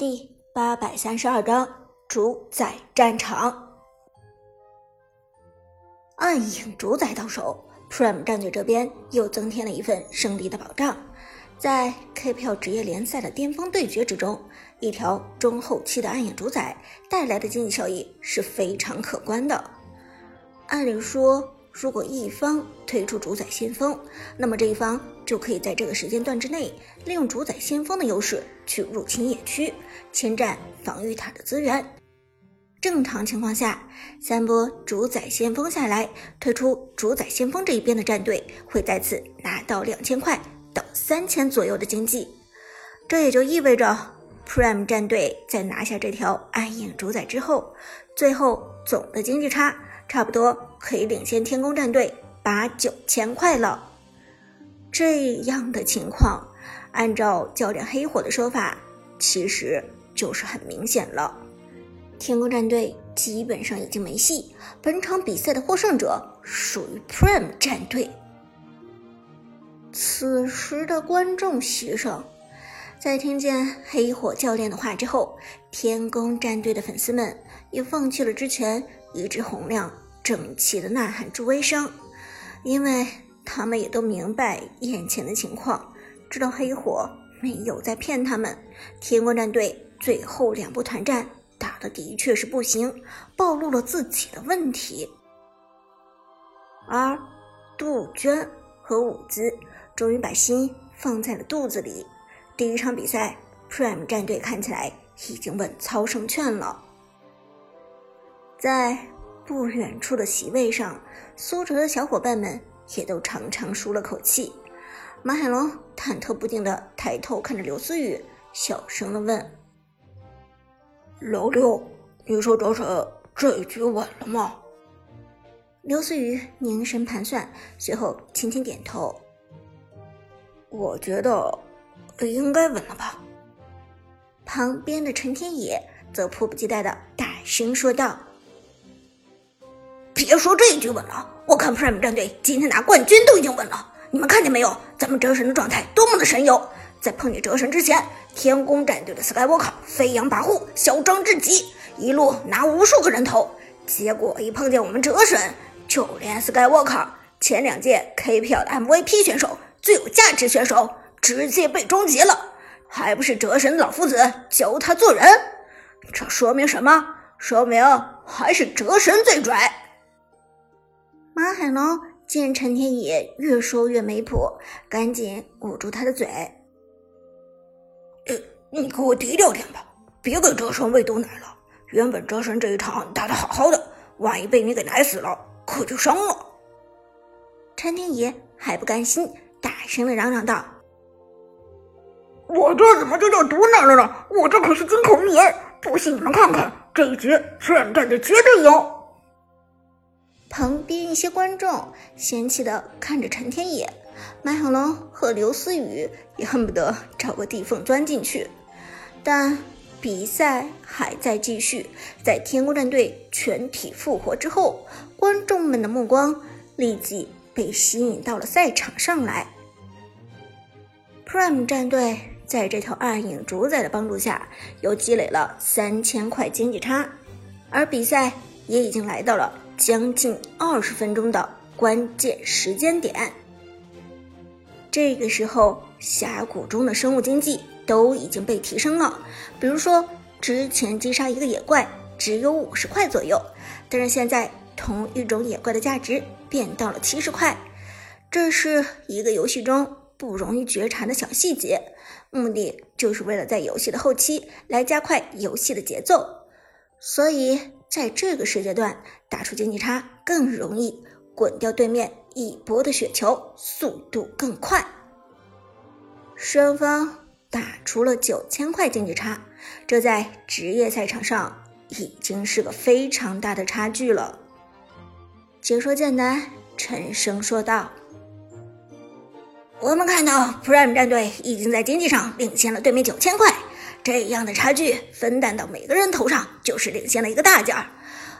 第八百三十二章主宰战场。暗影主宰到手，Prime 战队这边又增添了一份胜利的保障。在 KPL 职业联赛的巅峰对决之中，一条中后期的暗影主宰带来的经济效益是非常可观的。按理说，如果一方推出主宰先锋，那么这一方就可以在这个时间段之内，利用主宰先锋的优势去入侵野区，侵占防御塔的资源。正常情况下，三波主宰先锋下来，推出主宰先锋这一边的战队会再次拿到两千块到三千左右的经济。这也就意味着，Prime 战队在拿下这条暗影主宰之后，最后总的经济差。差不多可以领先天宫战队八九千块了。这样的情况，按照教练黑火的说法，其实就是很明显了。天宫战队基本上已经没戏，本场比赛的获胜者属于 Prime 战队。此时的观众席上，在听见黑火教练的话之后，天宫战队的粉丝们也放弃了之前一直洪亮。整齐的呐喊助威声，因为他们也都明白眼前的情况，知道黑火没有在骗他们。天光战队最后两波团战打的的确是不行，暴露了自己的问题。而杜鹃和舞姿终于把心放在了肚子里。第一场比赛，Prime 战队看起来已经稳操胜券了，在。不远处的席位上，苏哲的小伙伴们也都长长舒了口气。马海龙忐忑不定地抬头看着刘思雨，小声地问：“老六，你说这是这一局稳了吗？”刘思雨凝神盘算，随后轻轻点头：“我觉得应该稳了吧。”旁边的陈天野则迫不及待地大声说道。别说这一局稳了，我看 Prime 战队今天拿冠军都已经稳了。你们看见没有？咱们哲神的状态多么的神游！在碰见哲神之前，天宫战队的 Skywalker 飞扬跋扈，嚣张至极，一路拿无数个人头。结果一碰见我们哲神，就连 Skywalker 前两届 KPL 的 MVP 选手、最有价值选手，直接被终结了，还不是哲神老夫子教他做人？这说明什么？说明还是哲神最拽。马海龙见陈天野越说越没谱，赶紧捂住他的嘴：“呃，你给我低调点吧，别给哲神喂毒奶了。原本哲神这一场打得好好的，万一被你给奶死了，可就伤了。”陈天野还不甘心，大声的嚷嚷道：“我这怎么就叫毒奶了呢？我这可是金口玉言，不信你们看看，这一局全战队绝对赢！”旁边一些观众嫌弃的看着陈天野，马小龙和刘思雨也恨不得找个地缝钻进去。但比赛还在继续，在天宫战队全体复活之后，观众们的目光立即被吸引到了赛场上来。Prime 战队在这条暗影主宰的帮助下，又积累了三千块经济差，而比赛也已经来到了。将近二十分钟的关键时间点，这个时候峡谷中的生物经济都已经被提升了。比如说，之前击杀一个野怪只有五十块左右，但是现在同一种野怪的价值变到了七十块。这是一个游戏中不容易觉察的小细节，目的就是为了在游戏的后期来加快游戏的节奏，所以。在这个时间段打出经济差更容易，滚掉对面一波的雪球速度更快。双方打出了九千块经济差，这在职业赛场上已经是个非常大的差距了。解说剑南沉声说道：“我们看到 Prime 战队已经在经济上领先了对面九千块。”这样的差距分担到每个人头上，就是领先了一个大件儿。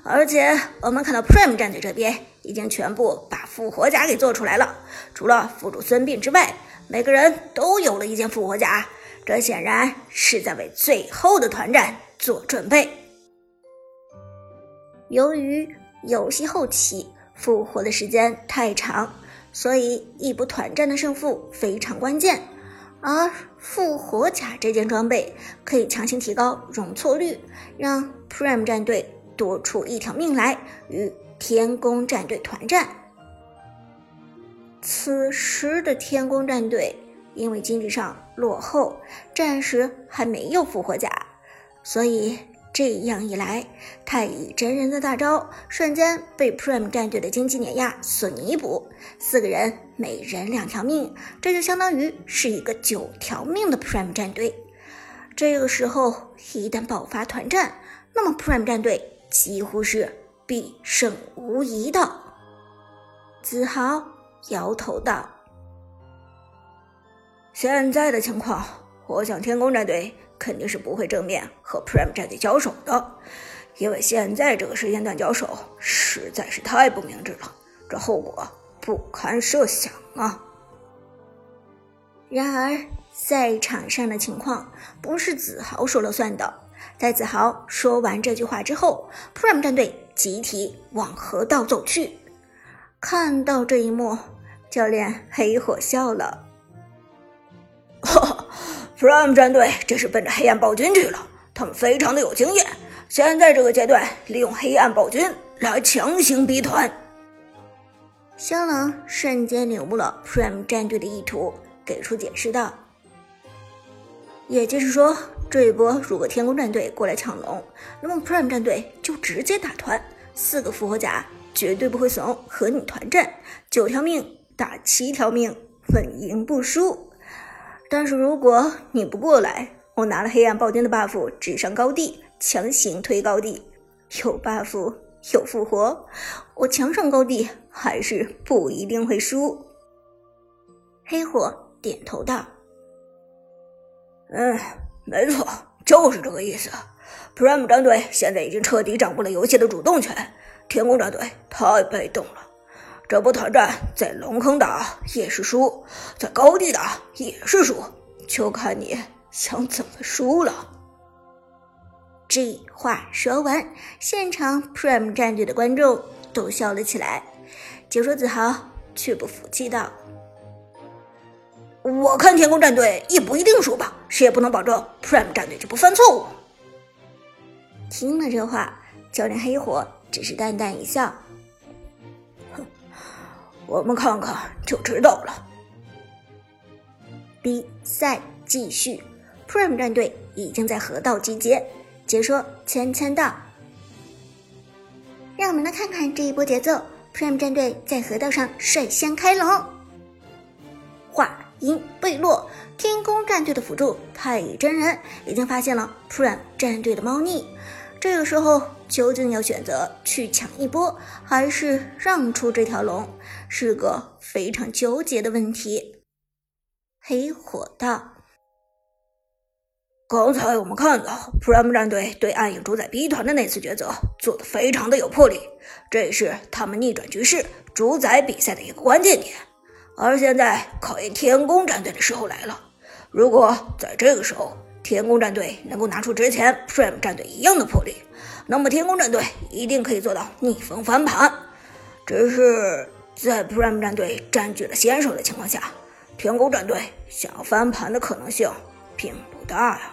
而且我们看到 Prime 战队这边已经全部把复活甲给做出来了，除了副主孙膑之外，每个人都有了一件复活甲。这显然是在为最后的团战做准备。由于游戏后期复活的时间太长，所以一波团战的胜负非常关键。而复活甲这件装备可以强行提高容错率，让 Prime 战队多出一条命来与天宫战队团战。此时的天宫战队因为经济上落后，暂时还没有复活甲，所以。这样一来，太乙真人的大招瞬间被 Prime 战队的经济碾压所弥补。四个人每人两条命，这就相当于是一个九条命的 Prime 战队。这个时候一旦爆发团战，那么 Prime 战队几乎是必胜无疑的。子豪摇头道：“现在的情况，我想天宫战队。”肯定是不会正面和 Prime 战队交手的，因为现在这个时间段交手实在是太不明智了，这后果不堪设想啊！然而，赛场上的情况不是子豪说了算的。在子豪说完这句话之后，Prime 战队集体往河道走去。看到这一幕，教练黑火笑了。Prime 战队这是奔着黑暗暴君去了，他们非常的有经验。现在这个阶段，利用黑暗暴君来强行逼团。肖冷瞬间领悟了 Prime 战队的意图，给出解释道：“也就是说，这一波如果天宫战队过来抢龙，那么 Prime 战队就直接打团，四个复活甲绝对不会怂，和你团战，九条命打七条命，稳赢不输。”但是如果你不过来，我拿了黑暗暴君的 buff，直上高地，强行推高地，有 buff 有复活，我强上高地还是不一定会输。黑火点头道：“嗯，没错，就是这个意思。Prime 战队现在已经彻底掌握了游戏的主动权，天宫战队太被动了。”这波团战在龙坑打也是输，在高地打也是输，就看你想怎么输了。这话说完，现场 Prime 战队的观众都笑了起来。解说子豪却不服气道：“我看天宫战队也不一定输吧，谁也不能保证 Prime 战队就不犯错误。”听了这话，教练黑火只是淡淡一笑。我们看看就知道了。比赛继续，Prime 战队已经在河道集结。解说芊芊道：“让我们来看看这一波节奏。”Prime 战队在河道上率先开龙。话音未落，天宫战队的辅助太乙真人已经发现了 Prime 战队的猫腻。这个时候。究竟要选择去抢一波，还是让出这条龙，是个非常纠结的问题。黑火道，刚才我们看到 Prime 战队对暗影主宰逼团的那次抉择做的非常的有魄力，这是他们逆转局势、主宰比赛的一个关键点。而现在考验天宫战队的时候来了，如果在这个时候天宫战队能够拿出之前 Prime 战队一样的魄力，那么天宫战队一定可以做到逆风翻盘，只是在 Prime 战队占据了先手的情况下，天宫战队想要翻盘的可能性并不大呀。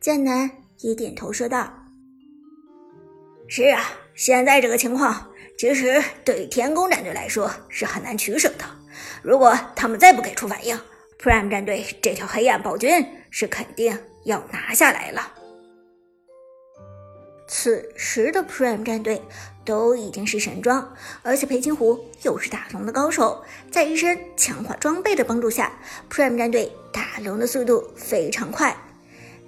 剑南也点头说道：“是啊，现在这个情况，其实对于天宫战队来说是很难取舍的。如果他们再不给出反应，Prime 战队这条黑暗暴君是肯定要拿下来了。”此时的 Prime 战队都已经是神装，而且裴擒虎又是打龙的高手，在一身强化装备的帮助下，Prime 战队打龙的速度非常快，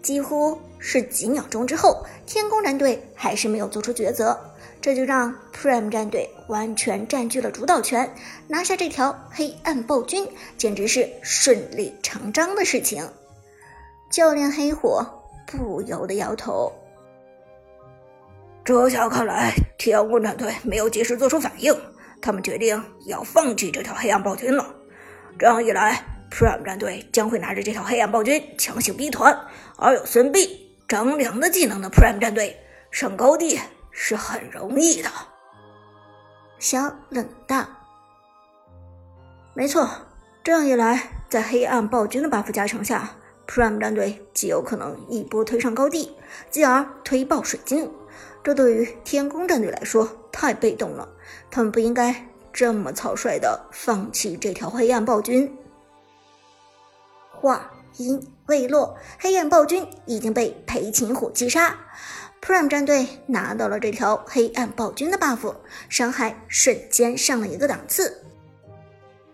几乎是几秒钟之后，天宫战队还是没有做出抉择，这就让 Prime 战队完全占据了主导权，拿下这条黑暗暴君简直是顺理成章的事情。教练黑火不由得摇头。这下看来，天宫战队没有及时做出反应，他们决定要放弃这条黑暗暴君了。这样一来，Prime 战队将会拿着这条黑暗暴君强行逼团，而有孙膑、张良的技能的 Prime 战队上高地是很容易的。小冷淡：“没错，这样一来，在黑暗暴君的 buff 加成下，Prime 战队极有可能一波推上高地，继而推爆水晶。这对于天宫战队来说太被动了，他们不应该这么草率的放弃这条黑暗暴君。”话音未落，黑暗暴君已经被裴擒虎击杀。Prime 战队拿到了这条黑暗暴君的 buff，伤害瞬间上了一个档次。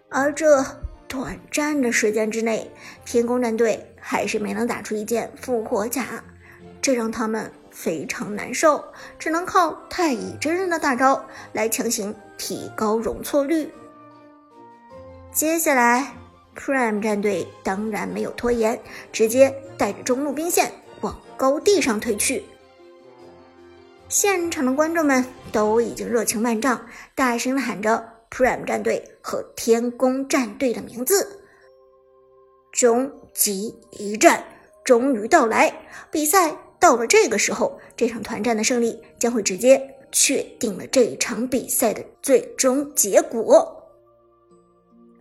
而这短暂的时间之内，天宫战队还是没能打出一件复活甲，这让他们非常难受，只能靠太乙真人的大招来强行提高容错率。接下来，Prime 战队当然没有拖延，直接带着中路兵线往高地上推去。现场的观众们都已经热情万丈，大声的喊着 “Prime 战队”和“天宫战队”的名字。终极一战终于到来，比赛到了这个时候，这场团战的胜利将会直接确定了这一场比赛的最终结果。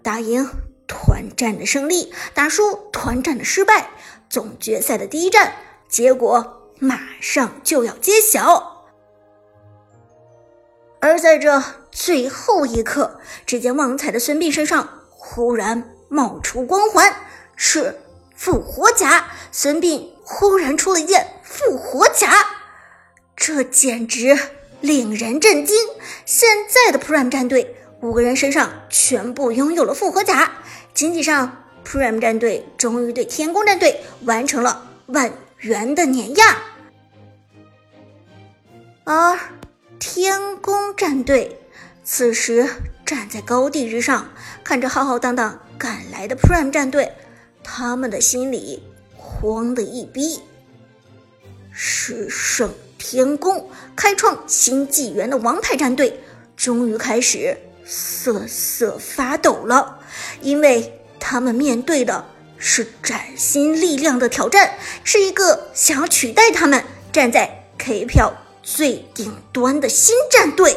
打赢团战的胜利，打输团战的失败，总决赛的第一战结果马上就要揭晓。而在这最后一刻，只见旺财的孙膑身上忽然冒出光环，是复活甲。孙膑忽然出了一件复活甲，这简直令人震惊！现在的 Prime 战队五个人身上全部拥有了复活甲，经济上 Prime 战队终于对天宫战队完成了万元的碾压，而。天宫战队此时站在高地之上，看着浩浩荡荡赶来的 Prime 战队，他们的心里慌的一逼。十胜天宫开创新纪元的王牌战队，终于开始瑟瑟发抖了，因为他们面对的是崭新力量的挑战，是一个想要取代他们站在 K 票。最顶端的新战队。